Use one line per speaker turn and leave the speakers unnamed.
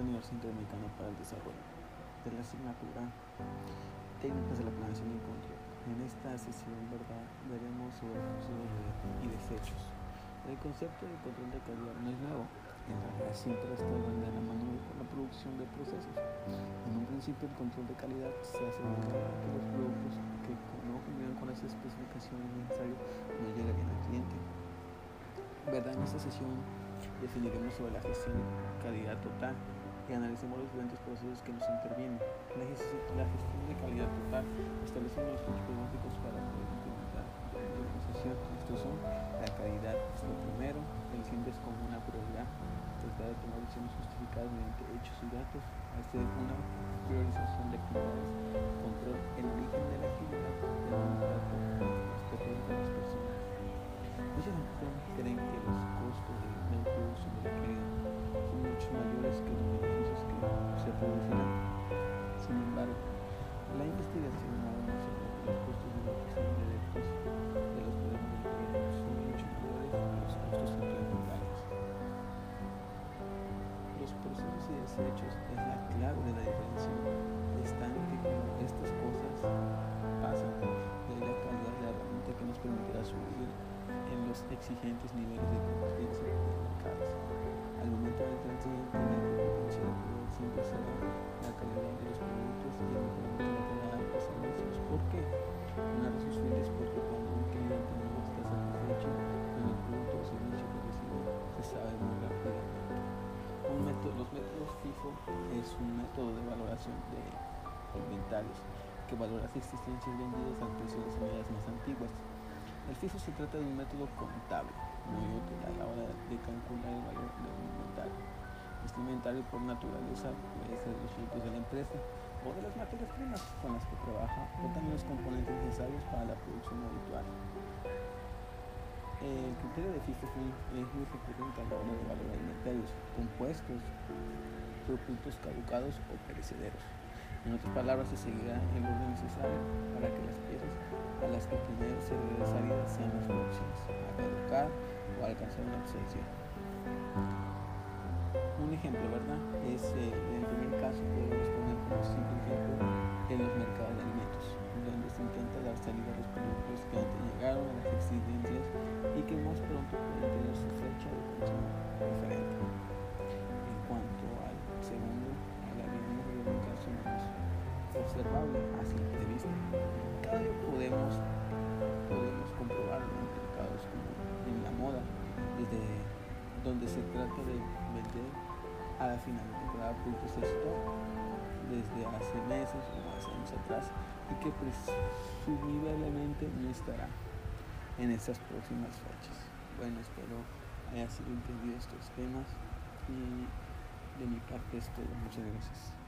la Universidad Interamericana para el Desarrollo de la asignatura Técnicas de la Planeación Control. En esta sesión ¿verdad? veremos sobre fluxos y desechos. El concepto de control de calidad no es nuevo, en realidad siempre está de la mano con la producción de procesos. En un principio el control de calidad se asegura que los productos que no cumplan con las especificaciones necesarias no lleguen al cliente. ¿Verdad? En esta sesión definiremos sobre la gestión de calidad total y analicemos los diferentes procesos que nos intervienen. La, gestión de calidad total. Establecemos los principios básicos para poder implementar la organización. Estos son la calidad, es lo primero, el siempre es como una prioridad, tratar de tomar decisiones justificadas mediante hechos y datos, hacer una priorización de actividades, control el origen de la actividad, de los los exigentes niveles de competencia de mercados. Al momento de la tener competencia siempre será la calidad de los productos y el mejoramiento de de los servicios. ¿Por qué? Una de sus porque cuando un cliente no está satisfecho con el producto o servicio que recibe, se sabe muy rápidamente. Un método, los métodos FIFO es un método de valoración de inventarios que valora las existencias vendidas al precio de las más antiguas el FIFO se trata de un método contable muy útil a la hora de calcular el valor de un inventario. Este inventario por naturaleza puede ser los frutos de la empresa o de las materias primas con las que trabaja o también los componentes necesarios para la producción habitual. El criterio de FIFO es muy recurrente a la hora de valorar inventarios compuestos, productos caducados o perecederos. En otras palabras, se seguirá el orden necesario para que las piezas a las que primero se debe salida sean las próximas a caducar o alcanzar una obsesión. Un ejemplo, ¿verdad? Es eh, el primer caso podemos poner como simple ejemplo en los mercados de alimentos, donde se trata de vender a la final de temporada productos de stock desde hace meses o hace años atrás y que presumiblemente no estará en estas próximas fechas. Bueno, espero haya sido entendido estos temas y de mi parte es todo. Muchas gracias.